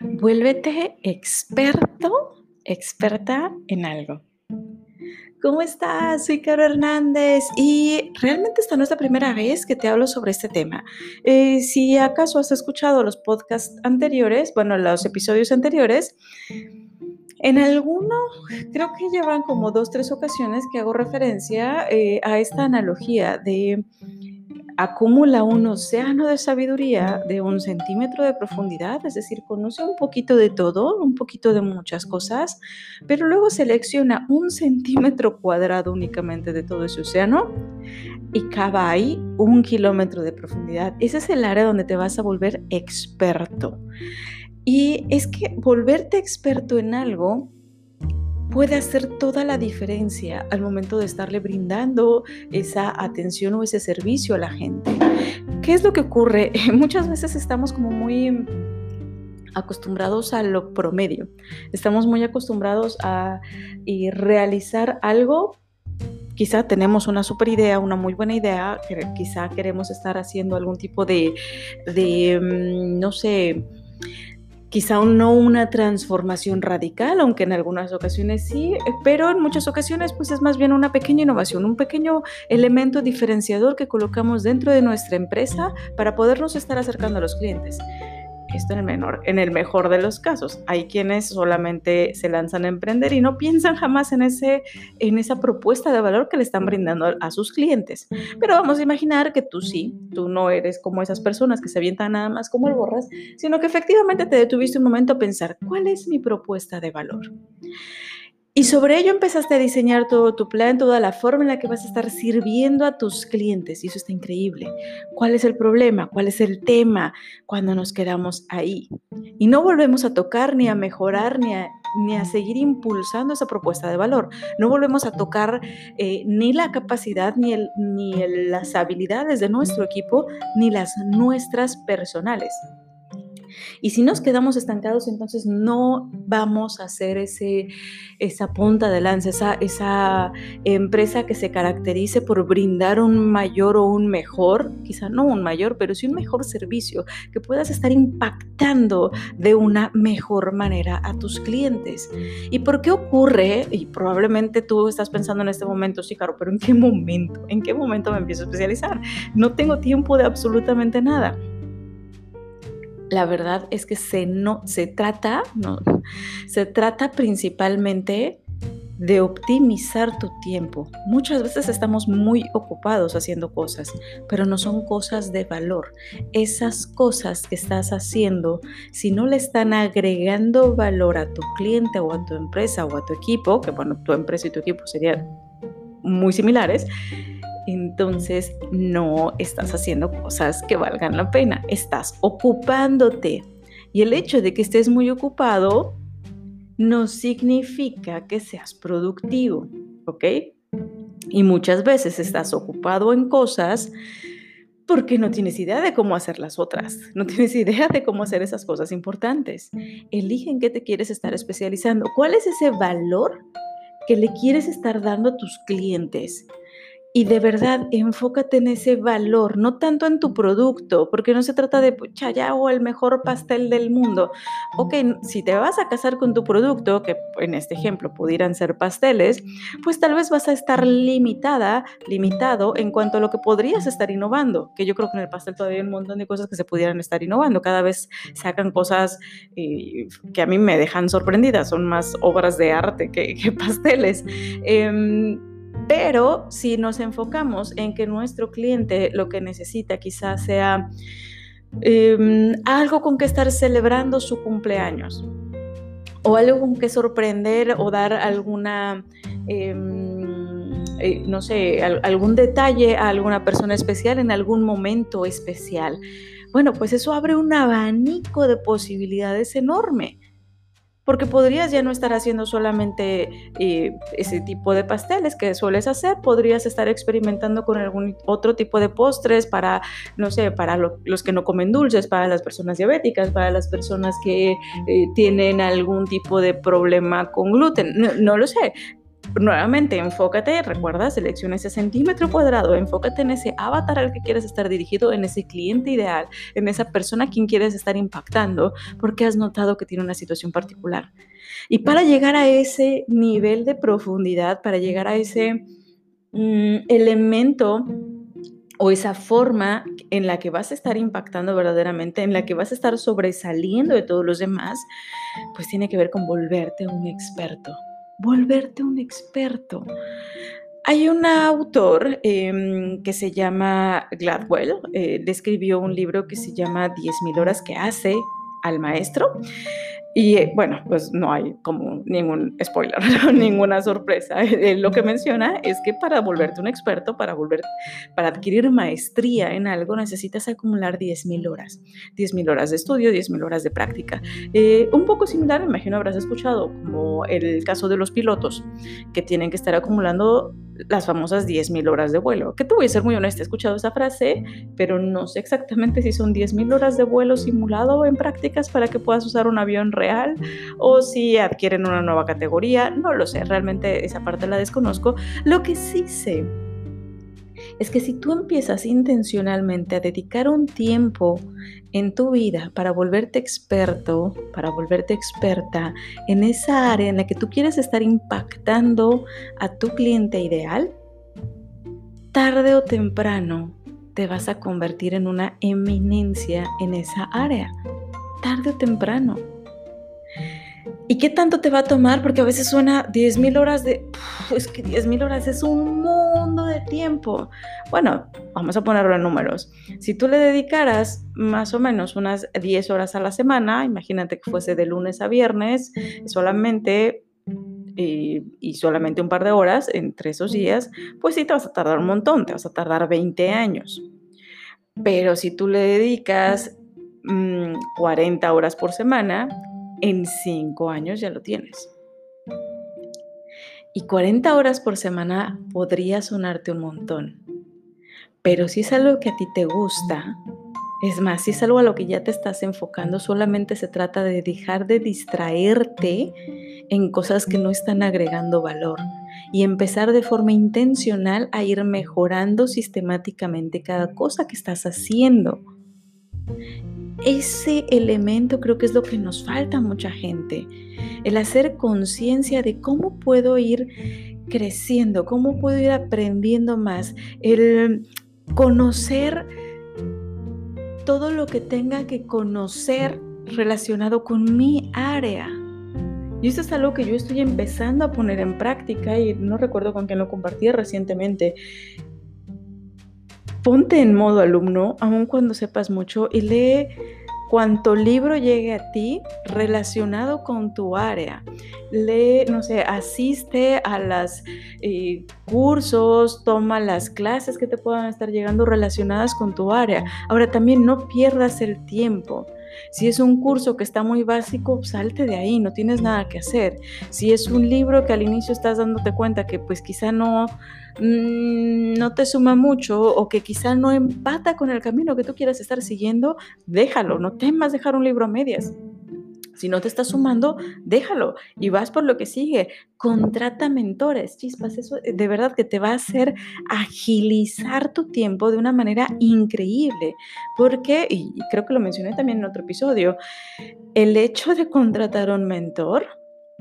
Vuélvete experto, experta en algo. ¿Cómo estás? Soy Caro Hernández y realmente esta no es la primera vez que te hablo sobre este tema. Eh, si acaso has escuchado los podcasts anteriores, bueno, los episodios anteriores, en alguno, creo que llevan como dos, tres ocasiones que hago referencia eh, a esta analogía de acumula un océano de sabiduría de un centímetro de profundidad, es decir, conoce un poquito de todo, un poquito de muchas cosas, pero luego selecciona un centímetro cuadrado únicamente de todo ese océano y cava ahí un kilómetro de profundidad. Ese es el área donde te vas a volver experto. Y es que volverte experto en algo puede hacer toda la diferencia al momento de estarle brindando esa atención o ese servicio a la gente. ¿Qué es lo que ocurre? Muchas veces estamos como muy acostumbrados a lo promedio. Estamos muy acostumbrados a realizar algo. Quizá tenemos una super idea, una muy buena idea, quizá queremos estar haciendo algún tipo de, de mm, no sé, quizá no una transformación radical, aunque en algunas ocasiones sí, pero en muchas ocasiones pues es más bien una pequeña innovación, un pequeño elemento diferenciador que colocamos dentro de nuestra empresa para podernos estar acercando a los clientes. Esto en el, menor, en el mejor de los casos. Hay quienes solamente se lanzan a emprender y no piensan jamás en, ese, en esa propuesta de valor que le están brindando a sus clientes. Pero vamos a imaginar que tú sí, tú no eres como esas personas que se avientan nada más como el borras, sino que efectivamente te detuviste un momento a pensar, ¿cuál es mi propuesta de valor? Y sobre ello empezaste a diseñar todo tu plan, toda la forma en la que vas a estar sirviendo a tus clientes. Y eso está increíble. ¿Cuál es el problema? ¿Cuál es el tema cuando nos quedamos ahí? Y no volvemos a tocar, ni a mejorar, ni a, ni a seguir impulsando esa propuesta de valor. No volvemos a tocar eh, ni la capacidad, ni, ni las habilidades de nuestro equipo, ni las nuestras personales. Y si nos quedamos estancados, entonces no vamos a hacer ese, esa punta de lanza, esa, esa empresa que se caracterice por brindar un mayor o un mejor, quizá no un mayor, pero sí un mejor servicio, que puedas estar impactando de una mejor manera a tus clientes. ¿Y por qué ocurre? Y probablemente tú estás pensando en este momento, sí, Caro, pero ¿en qué momento? ¿En qué momento me empiezo a especializar? No tengo tiempo de absolutamente nada la verdad es que se, no, se trata, no, se trata principalmente de optimizar tu tiempo. Muchas veces estamos muy ocupados haciendo cosas, pero no son cosas de valor. Esas cosas que estás haciendo, si no le están agregando valor a tu cliente o a tu empresa o a tu equipo, que bueno, tu empresa y tu equipo serían muy similares, entonces no estás haciendo cosas que valgan la pena, estás ocupándote. Y el hecho de que estés muy ocupado no significa que seas productivo, ¿ok? Y muchas veces estás ocupado en cosas porque no tienes idea de cómo hacer las otras, no tienes idea de cómo hacer esas cosas importantes. Elige en qué te quieres estar especializando, cuál es ese valor que le quieres estar dando a tus clientes y de verdad enfócate en ese valor, no tanto en tu producto, porque no se trata de ya o el mejor pastel del mundo. Ok, si te vas a casar con tu producto, que en este ejemplo pudieran ser pasteles, pues tal vez vas a estar limitada, limitado en cuanto a lo que podrías estar innovando, que yo creo que en el pastel todavía hay un montón de cosas que se pudieran estar innovando. Cada vez sacan cosas eh, que a mí me dejan sorprendidas, son más obras de arte que, pasteles. Em, pero si nos enfocamos en que nuestro cliente lo que necesita quizás sea em, algo con que estar celebrando su cumpleaños o algo con que sorprender o dar alguna, em, eh, no sé, algún detalle a alguna persona especial en algún momento especial. Bueno, pues eso abre un abanico de posibilidades enorme porque podrías ya no estar haciendo solamente eh, ese tipo de pasteles que sueles hacer, podrías estar experimentando con algún otro tipo de postres para, no sé, para los que no comen dulces, para las personas diabéticas, para las personas que eh, tienen algún tipo de problema con gluten, no, lo sé. Nuevamente, enfócate, recuerda, selecciona ese centímetro cuadrado, enfócate en ese avatar al que quieres estar dirigido, en ese cliente ideal, en esa persona a quien quieres estar impactando, porque has notado que tiene una situación particular. Y para llegar a ese nivel de profundidad, para llegar a ese mm, elemento o esa forma en la que vas a estar impactando verdaderamente, en la que vas a estar sobresaliendo de todos los demás, pues tiene que ver con volverte un experto. Volverte un experto. Hay un autor em, que se llama Gladwell, eh, describió un libro que se llama 10.000 horas que hace al maestro. Y eh, bueno, pues no hay como ningún spoiler, ninguna sorpresa. lo que menciona es que para volverte un experto, para, volver, para adquirir maestría en algo, necesitas acumular 10.000 horas. 10.000 horas de estudio, 10.000 horas de práctica. Eh, un poco similar, imagino habrás escuchado, como el caso de los pilotos, que tienen que estar acumulando las famosas 10.000 horas de vuelo. Que te voy a ser muy honesta, he escuchado esa frase, pero no sé exactamente si son 10.000 horas de vuelo simulado en prácticas para que puedas usar un avión real o si adquieren una nueva categoría. No lo sé, realmente esa parte la desconozco. Lo que sí sé es que si tú empiezas intencionalmente a dedicar un tiempo en tu vida para volverte experto, para volverte experta en esa área en la que tú quieres estar impactando a tu cliente ideal, tarde o temprano te vas a convertir en una eminencia en esa área. Tarde o temprano. ¿Y qué tanto te va a tomar? Porque a veces suena 10.000 horas de... es que 10.000 horas es un mundo de tiempo. Bueno, vamos a ponerlo en números. Si tú le dedicaras más o menos unas 10 horas a la semana, imagínate que fuese de lunes a viernes, solamente y, solamente un par de horas entre esos días, pues sí te vas a tardar un montón, te vas a tardar 20 años. Pero si tú le dedicas 40 mm, horas por semana, en cinco años ya lo tienes. Y 40 horas por semana podría sonarte un montón. Pero si es algo que a ti te gusta, es más, si es algo a lo que ya te estás enfocando, solamente se trata de dejar de distraerte en cosas que no están agregando valor y empezar de forma intencional a ir mejorando sistemáticamente cada cosa que estás haciendo ese elemento creo que es lo que nos falta a mucha gente. El hacer conciencia de cómo puedo ir creciendo, cómo puedo ir aprendiendo más, el conocer todo lo que tenga que conocer relacionado con mi área. Y esto es algo que yo estoy empezando a poner en práctica y no recuerdo con quién lo compartí recientemente. Ponte en modo alumno, aun cuando sepas mucho, y lee cuanto libro llegue a ti relacionado con tu área. Lee, no sé, asiste a los eh, cursos, toma las clases que te puedan estar llegando relacionadas con tu área. Ahora también no pierdas el tiempo. Si es un curso que está muy básico, salte de ahí, no tienes nada que hacer. Si es un libro que al inicio estás dándote cuenta que pues quizá no Mm, no te suma mucho o que quizá no empata con el camino que tú quieras estar siguiendo, déjalo, no temas dejar un libro a medias. Si no te está sumando, déjalo y vas por lo que sigue. Contrata mentores, chispas, eso de verdad que te va a hacer agilizar tu tiempo de una manera increíble. Porque, y creo que lo mencioné también en otro episodio, el hecho de contratar un mentor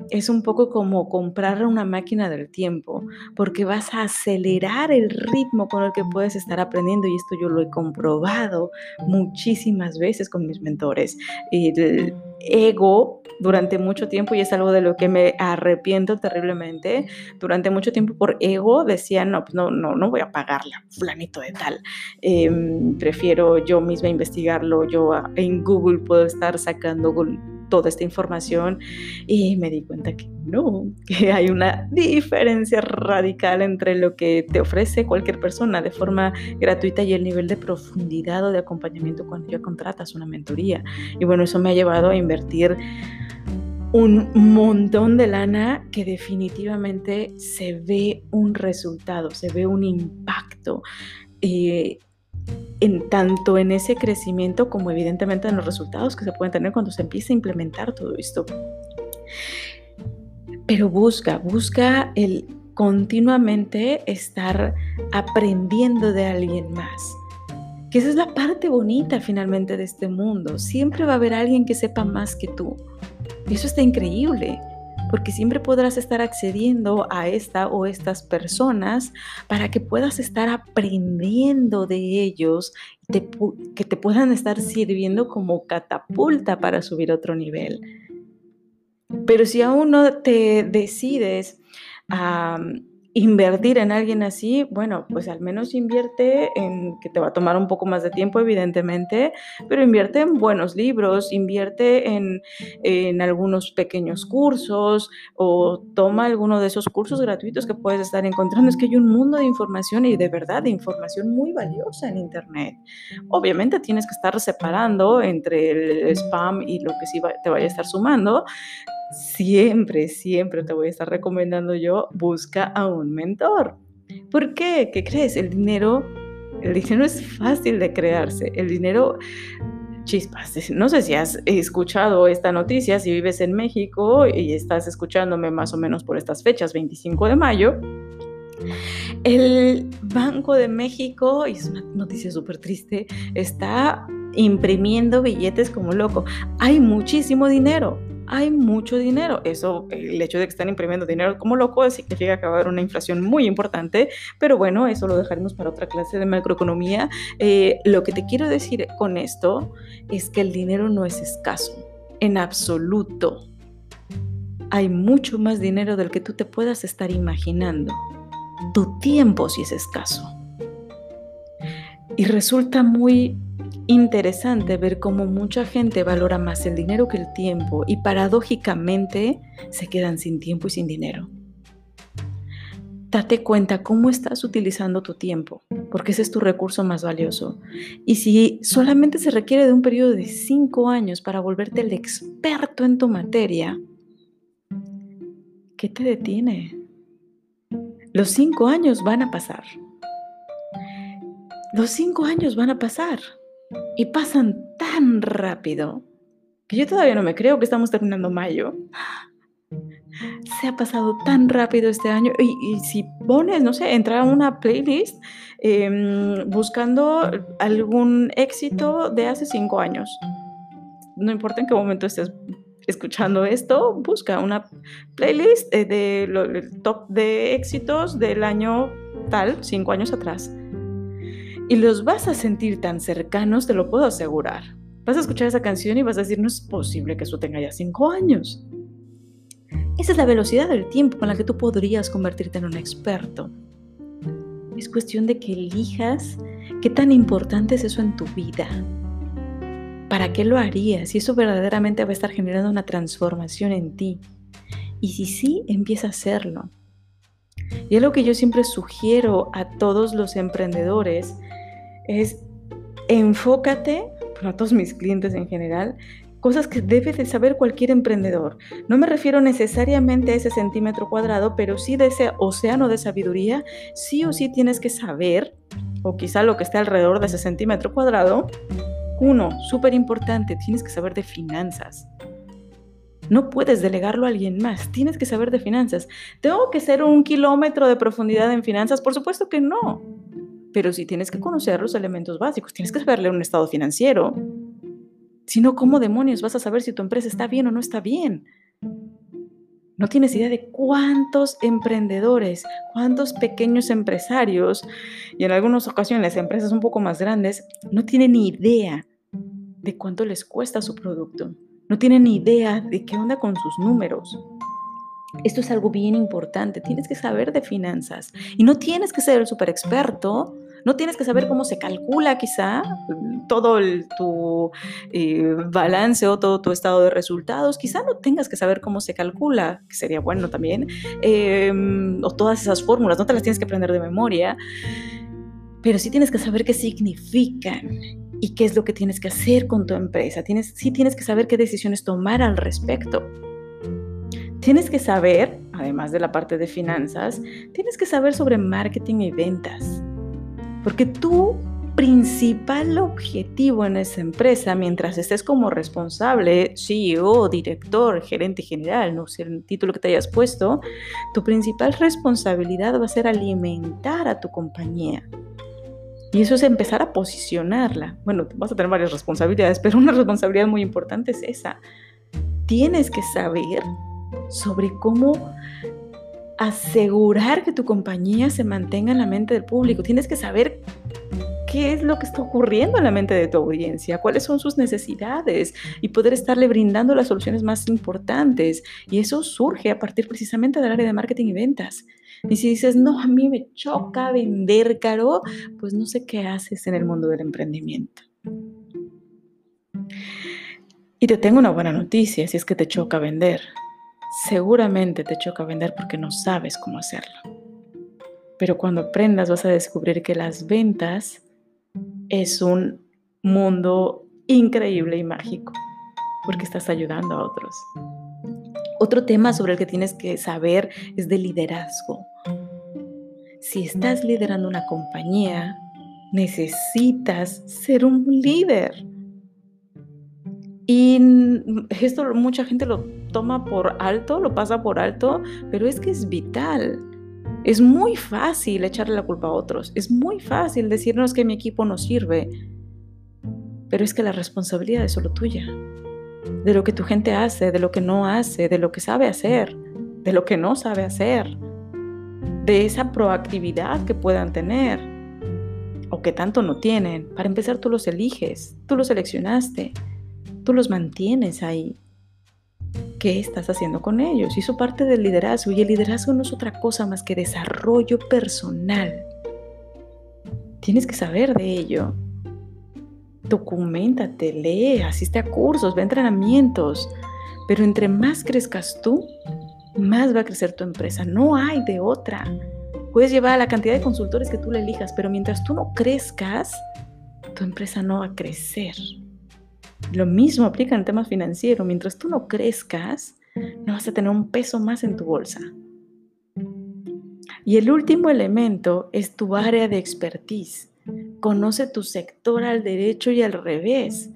es un poco como comprar una máquina del tiempo, porque vas a acelerar el ritmo con el que puedes estar aprendiendo y esto yo lo he comprobado muchísimas veces con mis mentores. El ego durante mucho tiempo, y es algo de lo que me arrepiento terriblemente, durante mucho tiempo por ego decía, no, pues no, no, no voy a pagarle a fulanito de tal, em, prefiero yo misma investigarlo, yo en Google puedo estar sacando toda esta información y me di cuenta que no, que hay una diferencia radical entre lo que te ofrece cualquier persona de forma gratuita y el nivel de profundidad o de acompañamiento cuando ya contratas una mentoría. Y bueno, eso me ha llevado a invertir un montón de lana que definitivamente se ve un resultado, se ve un impacto. Eh, en tanto en ese crecimiento como evidentemente en los resultados que se pueden tener cuando se empieza a implementar todo esto. Pero busca, busca el continuamente estar aprendiendo de alguien más. Que esa es la parte bonita finalmente de este mundo. Siempre va a haber alguien que sepa más que tú. Eso está increíble, porque siempre podrás estar accediendo a esta o estas personas para que puedas estar aprendiendo de ellos, que te puedan estar sirviendo como catapulta para subir otro nivel. Pero si aún no te decides a invertir en alguien así, bueno, pues al menos invierte en que te va a tomar un poco más de tiempo, evidentemente, pero invierte en buenos libros, invierte en, en algunos pequeños cursos o toma alguno de esos cursos gratuitos que puedes estar encontrando. Es que hay un mundo de información y de verdad de información muy valiosa en Internet. Obviamente tienes que estar separando entre el spam y lo que sí te vaya a estar sumando, siempre, siempre te voy a estar recomendando yo, busca a un mentor. ¿Por qué? ¿Qué crees? El dinero, el dinero es fácil de crearse. El dinero, chispas, no sé si has escuchado esta noticia, si vives en México y estás escuchándome más o menos por estas fechas, 25 de mayo. El Banco de México, y es una noticia súper triste, está imprimiendo billetes como loco. Hay muchísimo dinero, hay mucho dinero. Eso, el hecho de que están imprimiendo dinero como loco significa que va a haber una inflación muy importante, pero bueno, eso lo dejaremos para otra clase de macroeconomía. Eh, lo que te quiero decir con esto es que el dinero no es escaso, en absoluto. Hay mucho más dinero del que tú te puedas estar imaginando. Tu tiempo sí es escaso. Y resulta muy interesante ver cómo mucha gente valora más el dinero que el tiempo y paradójicamente se quedan sin tiempo y sin dinero. Date cuenta cómo estás utilizando tu tiempo, porque ese es tu recurso más valioso. Y si solamente se requiere de un periodo de cinco años para volverte el experto en tu materia, ¿qué te detiene? Los cinco años van a pasar. Los cinco años van a pasar. Y pasan tan rápido que yo todavía no me creo que estamos terminando mayo. Se ha pasado tan rápido este año. Y, si pones, no sé, entra a una playlist em, buscando algún éxito de hace cinco años. No importa en qué momento estés escuchando esto, busca una playlist eh, de, top de éxitos del año tal, cinco años atrás y los vas a sentir tan cercanos, te lo puedo asegurar. Vas a escuchar esa canción y vas a decir, no es posible que eso tenga ya cinco años. Esa es la velocidad del tiempo con la que tú podrías convertirte en un experto. Es cuestión de que elijas qué tan importante es eso en tu vida. ¿Para qué lo harías? Y eso verdaderamente va a estar generando una transformación en ti. Y si sí, empieza a hacerlo. Y es lo que yo siempre sugiero a todos los emprendedores es enfócate, a todos mis clientes en general, cosas que debe de saber cualquier emprendedor. No me refiero necesariamente a ese centímetro cuadrado, pero sí de ese océano de sabiduría, sí o sí tienes que saber, o quizá lo que esté alrededor de ese centímetro cuadrado. Uno, súper importante, tienes que saber de finanzas. No puedes delegarlo a alguien más, tienes que saber de finanzas. ¿Tengo que ser un kilómetro de profundidad en finanzas? Por supuesto que no pero si tienes que conocer los elementos básicos, tienes que saberle un estado financiero. Si no, ¿cómo demonios vas a saber si tu empresa está bien o no está bien? No tienes idea de cuántos emprendedores, cuántos pequeños empresarios y en algunas ocasiones empresas un poco más grandes no tienen ni idea de cuánto les cuesta su producto. No tienen ni idea de qué onda con sus números. Esto es algo bien importante. Tienes que saber de finanzas y no tienes que ser el super experto no tienes que saber cómo se calcula quizá todo tu eh, balance o todo tu estado de resultados. Quizá no tengas que saber cómo se calcula, que sería bueno también, em, o todas esas fórmulas, no te las tienes que aprender de memoria, pero sí tienes que saber qué significan y qué es lo que tienes que hacer con tu empresa. Tienes, sí tienes que saber qué decisiones tomar al respecto. Tienes que saber, además de la parte de finanzas, tienes que saber sobre marketing y ventas. Porque tú principal objetivo en esa empresa, mientras estés como responsable, CEO, director, gerente general, no sé el título que te hayas puesto, tu principal responsabilidad va a ser alimentar a tu compañía. Y eso es empezar a posicionarla. Bueno, vas a tener varias responsabilidades, pero una responsabilidad muy importante es esa. Tienes que saber sobre cómo asegurar que tu compañía se mantenga en la mente del público. Tienes que saber qué es lo que está ocurriendo en la mente de tu audiencia, cuáles son sus necesidades y poder estarle brindando las soluciones más importantes. Y eso surge a partir precisamente del área de marketing y ventas. Y si dices, no, a mí me choca vender caro, pues no sé qué haces en el mundo del emprendimiento. Y te tengo una buena noticia si es que te choca vender. Seguramente te choca vender porque no sabes cómo hacerlo. Pero cuando aprendas vas a descubrir que las ventas es un mundo increíble y mágico porque estás ayudando a otros. Otro tema sobre el que tienes que saber es de liderazgo. Si estás liderando una compañía, necesitas ser un líder. Y esto mucha gente lo toma por alto, lo pasa por alto, pero es que es vital. Es muy fácil echarle la culpa a otros, es muy fácil decirnos que mi equipo no sirve, pero es que la responsabilidad es solo tuya, de lo que tu gente hace, de lo que no hace, de lo que sabe hacer, de lo que no sabe hacer, de esa proactividad que puedan tener o que tanto no tienen. Para empezar, tú los eliges, tú los seleccionaste, tú los mantienes ahí qué estás haciendo con ellos. Y eso parte del liderazgo. Y el liderazgo no es otra cosa más que desarrollo personal. Tienes que saber de ello. Documentate, lee, asiste a cursos, ve a entrenamientos. Pero entre más crezcas tú, más va a crecer tu empresa. No hay de otra. Puedes llevar a la cantidad de consultores que tú le elijas, pero mientras tú no crezcas, tu empresa no va a crecer. Lo mismo aplica en temas financieros. Mientras tú no crezcas, no vas a tener un peso más en tu bolsa. Y el último elemento es tu área de expertise. Conoce tu sector al derecho y al revés.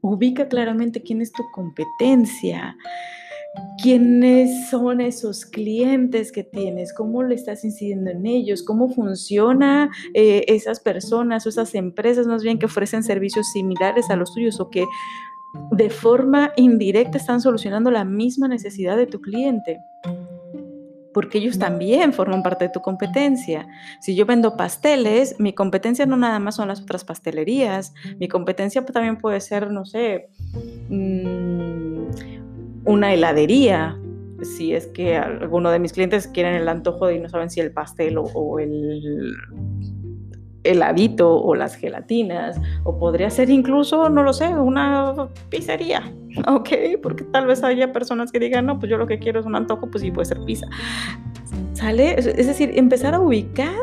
Ubica claramente quién es tu competencia, quiénes son esos clientes que tienes, cómo le estás incidiendo en ellos, cómo funciona eh, esas personas o esas empresas más bien que ofrecen servicios similares a los tuyos o que de forma indirecta están solucionando la misma necesidad de tu cliente. Porque ellos también forman parte de tu competencia. Si yo vendo pasteles, mi competencia no nada más son las otras pastelerías. Mi competencia también puede ser, no sé, mm, una heladería, si es que alguno de mis clientes quieren el antojo y no saben si el pastel o, el heladito o las gelatinas, o podría ser incluso, no lo sé, una pizzería, ¿ok? Porque tal vez haya personas que digan, no, pues yo lo que quiero es un antojo, pues sí puede ser pizza. ¿Sale? Es decir, empezar a ubicar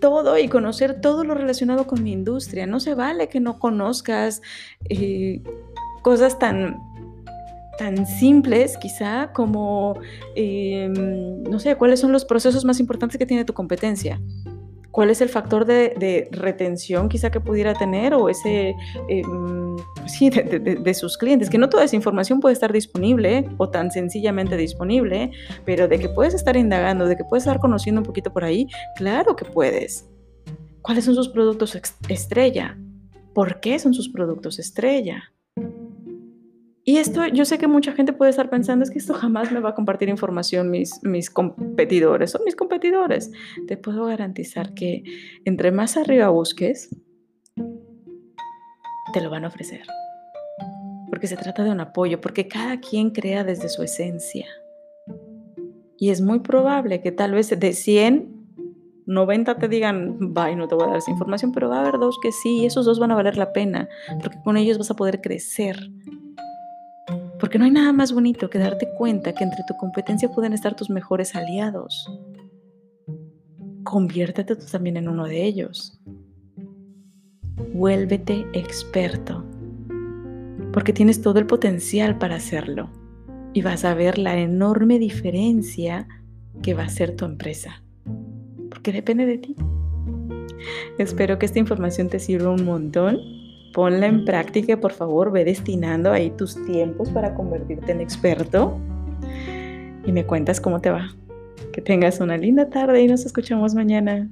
todo y conocer todo lo relacionado con mi industria. No se vale que no conozcas eh, cosas tan tan simples quizá como, em, no sé, cuáles son los procesos más importantes que tiene tu competencia. ¿Cuál es el factor de, retención quizá que pudiera tener o ese, em, sí, de, sus clientes? Que no toda esa información puede estar disponible o tan sencillamente disponible, pero de que puedes estar indagando, de que puedes estar conociendo un poquito por ahí, claro que puedes. ¿Cuáles son sus productos estrella? ¿Por qué son sus productos estrella? Y esto, yo sé que mucha gente puede estar pensando, es que esto jamás me va a compartir información mis, mis competidores, son mis competidores. Te puedo garantizar que entre más arriba busques, te lo van a ofrecer. Porque se trata de un apoyo, porque cada quien crea desde su esencia. Y es muy probable que tal vez de 100, 90 te digan, bye, no te voy a dar esa información, pero va a haber dos que sí, y esos dos van a valer la pena, porque con ellos vas a poder crecer porque no hay nada más bonito que darte cuenta que entre tu competencia pueden estar tus mejores aliados. Conviértete tú también en uno de ellos. Vuélvete experto, porque tienes todo el potencial para hacerlo y vas a ver la enorme diferencia que va a ser tu empresa, porque depende de ti. Espero que esta información te sirva un montón. Ponla en práctica, por favor, ve destinando ahí tus tiempos para convertirte en experto. Y me cuentas cómo te va. Que tengas una linda tarde y nos escuchamos mañana.